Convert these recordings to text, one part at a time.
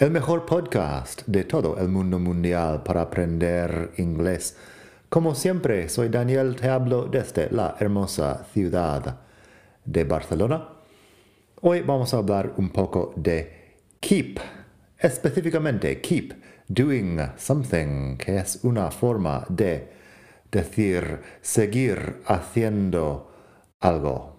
el mejor podcast de todo el mundo mundial para aprender inglés. Como siempre, soy Daniel, te hablo desde la hermosa ciudad de Barcelona. Hoy vamos a hablar un poco de keep, específicamente keep doing something, que es una forma de decir seguir haciendo algo.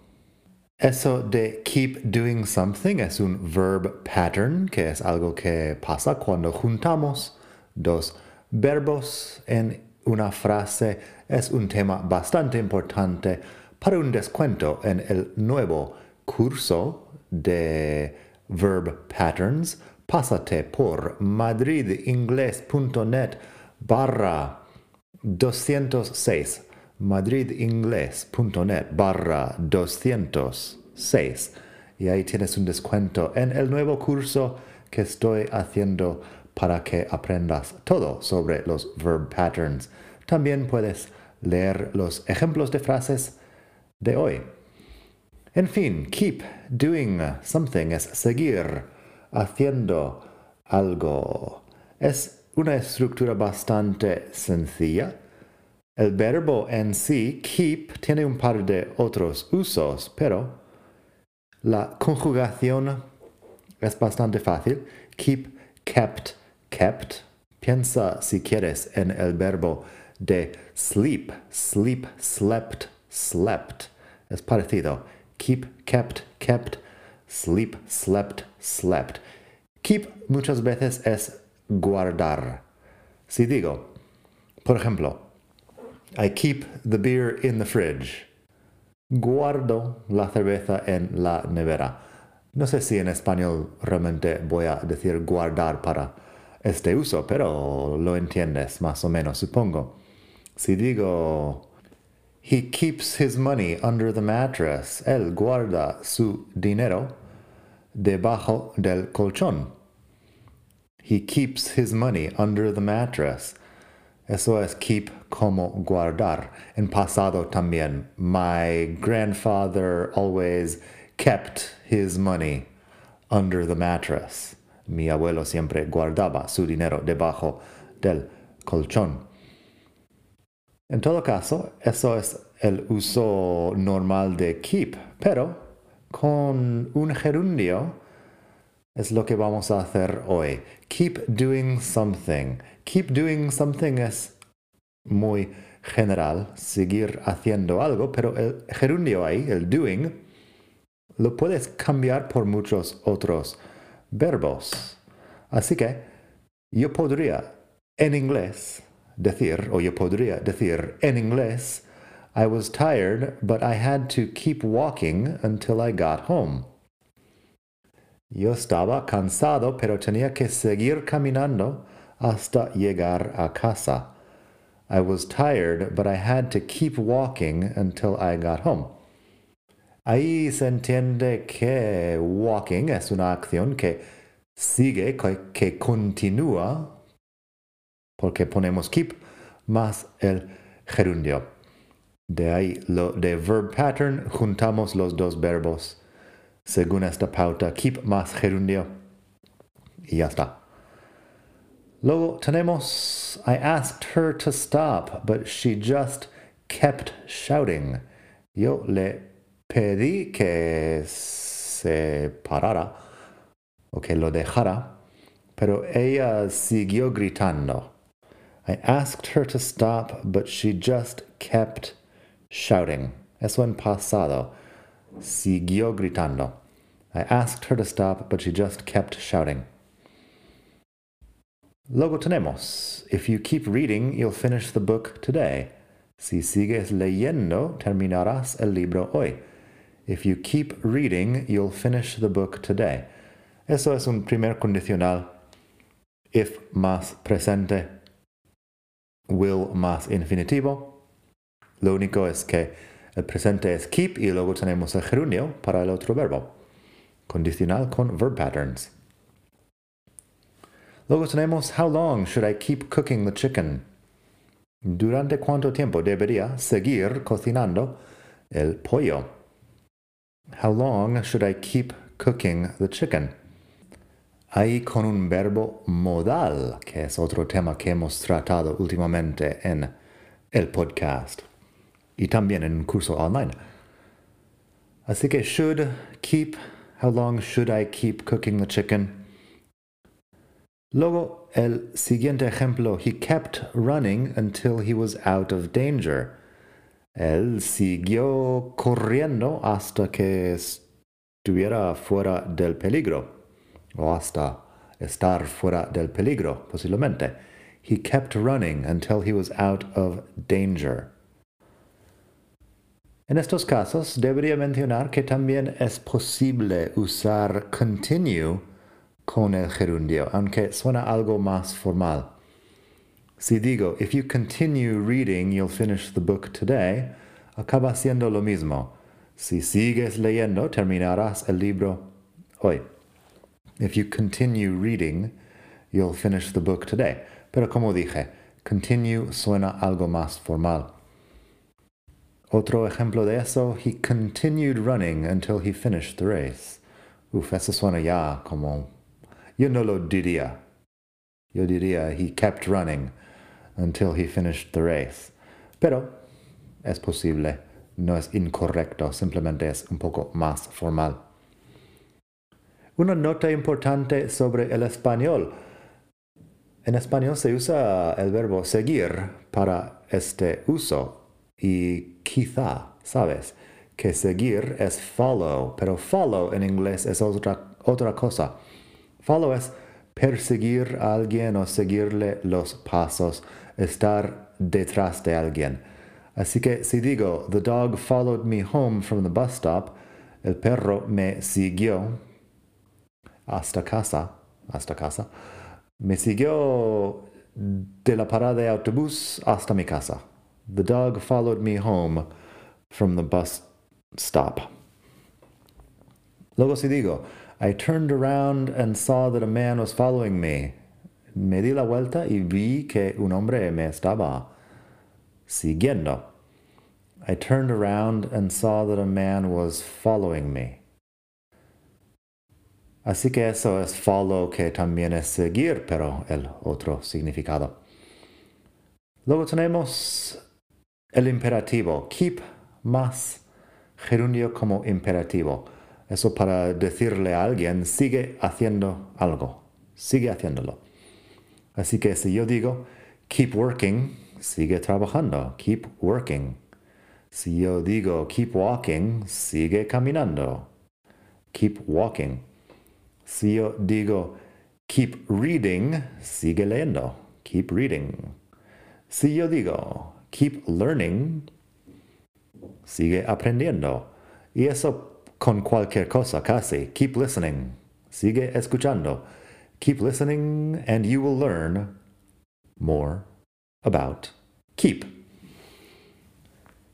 Eso de keep doing something es un verb pattern, que es algo que pasa cuando juntamos dos verbos en una frase. Es un tema bastante importante para un descuento en el nuevo curso de verb patterns. Pásate por madridingles.net barra 206 madridingles.net barra 206 y ahí tienes un descuento en el nuevo curso que estoy haciendo para que aprendas todo sobre los verb patterns. También puedes leer los ejemplos de frases de hoy. En fin, keep doing something es seguir haciendo algo. Es una estructura bastante sencilla el verbo en sí, keep, tiene un par de otros usos, pero la conjugación es bastante fácil. Keep, kept, kept. Piensa si quieres en el verbo de sleep, sleep, slept, slept. Es parecido. Keep, kept, kept, sleep, slept, slept. Keep muchas veces es guardar. Si digo, por ejemplo, I keep the beer in the fridge. Guardo la cerveza en la nevera. No sé si en español realmente voy a decir guardar para este uso, pero lo entiendes más o menos, supongo. Si digo, he keeps his money under the mattress, él guarda su dinero debajo del colchón. He keeps his money under the mattress. Eso es keep como guardar. En pasado también. My grandfather always kept his money under the mattress. Mi abuelo siempre guardaba su dinero debajo del colchón. En todo caso, eso es el uso normal de keep, pero con un gerundio es lo que vamos a hacer hoy. Keep doing something. Keep doing something es muy general, seguir haciendo algo, pero el gerundio ahí, el doing, lo puedes cambiar por muchos otros verbos. Así que yo podría en inglés decir, o yo podría decir en inglés, I was tired, but I had to keep walking until I got home. Yo estaba cansado, pero tenía que seguir caminando hasta llegar a casa. I was tired, but I had to keep walking until I got home. Ahí se entiende que walking es una acción que sigue, que, continúa, porque ponemos keep más el gerundio. De ahí, lo de verb pattern, juntamos los dos verbos según esta pauta, keep más gerundio. Y ya está. Luego tenemos, I asked her to stop, but she just kept shouting. Yo le pedí que se parara o que lo dejara, pero ella siguió gritando. I asked her to stop, but she just kept shouting. Eso en pasado. Siguió gritando. I asked her to stop, but she just kept shouting. Luego tenemos, if you keep reading, you'll finish the book today. Si sigues leyendo, terminarás el libro hoy. If you keep reading, you'll finish the book today. Eso es un primer condicional if más presente, will más infinitivo. Lo único es que el presente es keep y luego tenemos el gerundio para el otro verbo. Condicional con verb patterns. Luego tenemos how long should I keep cooking the chicken? ¿Durante cuánto tiempo debería seguir cocinando el pollo? How long should I keep cooking the chicken? Ahí con un verbo modal, que es otro tema que hemos tratado últimamente en el podcast y también en un curso online. Así que should keep, how long should I keep cooking the chicken? Luego, el siguiente ejemplo, he kept running until he was out of danger. Él siguió corriendo hasta que estuviera fuera del peligro o hasta estar fuera del peligro, posiblemente. He kept running until he was out of danger. En estos casos, debería mencionar que también es posible usar continue con el gerundio, aunque suena algo más formal. Si digo, if you continue reading, you'll finish the book today, acaba siendo lo mismo. Si sigues leyendo, terminarás el libro hoy. If you continue reading, you'll finish the book today. Pero como dije, continue suena algo más formal. Otro ejemplo de eso, he continued running until he finished the race. Uf, eso suena ya como... Yo no lo diría. Yo diría, he kept running until he finished the race. Pero es posible, no es incorrecto, simplemente es un poco más formal. Una nota importante sobre el español. En español se usa el verbo seguir para este uso y quizá, ¿sabes? Que seguir es follow, pero follow en inglés es otra, otra cosa. Follow es perseguir a alguien o seguirle los pasos, estar detrás de alguien. Así que si digo, the dog followed me home from the bus stop, el perro me siguió hasta casa, hasta casa, me siguió de la parada de autobús hasta mi casa. The dog followed me home from the bus stop. Luego si digo, I turned around and saw that a man was following me. Me di la vuelta y vi que un hombre me estaba siguiendo. I turned around and saw that a man was following me. Así que eso es follow que también es seguir, pero el otro significado. Luego tenemos el imperativo, keep más gerundio como imperativo. Eso para decirle a alguien, sigue haciendo algo, sigue haciéndolo. Así que si yo digo, keep working, sigue trabajando, keep working. Si yo digo, keep walking, sigue caminando, keep walking. Si yo digo, keep reading, sigue leyendo. Keep reading. Si yo digo, keep learning, sigue aprendiendo. Y eso con cualquier cosa casi. Keep listening. Sigue escuchando. Keep listening and you will learn more about keep.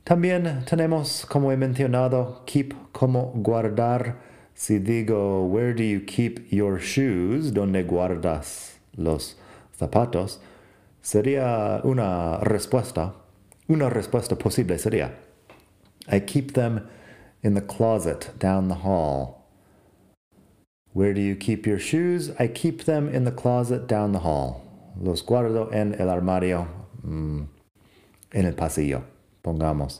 También tenemos, como he mencionado, keep como guardar Si digo, where do you keep your shoes? ¿Dónde guardas los zapatos? Sería una respuesta. Una respuesta posible sería, I keep them in the closet down the hall. Where do you keep your shoes? I keep them in the closet down the hall. Los guardo en el armario, mm, en el pasillo, pongamos.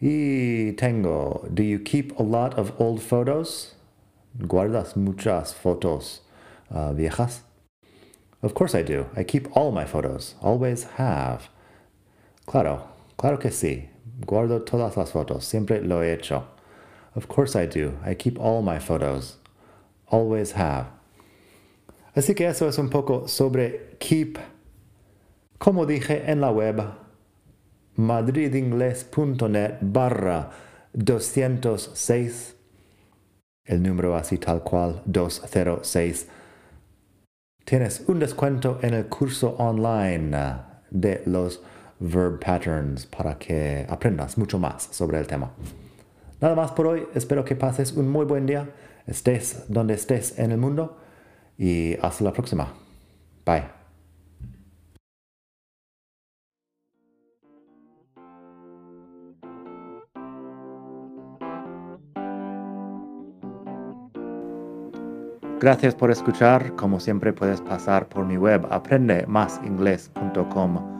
Y tengo, do you keep a lot of old photos? ¿Guardas muchas fotos uh, viejas? Of course I do. I keep all my photos. Always have. Claro, claro que sí. Guardo todas las fotos. Siempre lo he hecho. Of course I do. I keep all my photos. Always have. Así que eso es un poco sobre keep. Como dije en la web, madridingles.net barra 206, el número así tal cual 206. tienes un descuento en el curso online de los verb patterns para que aprendas mucho más sobre el tema. Nada más por hoy, espero que pases un muy buen día, estés donde estés en el mundo y hasta la próxima. Bye. Gracias por escuchar. Como siempre puedes pasar por mi web aprendemasingles.com.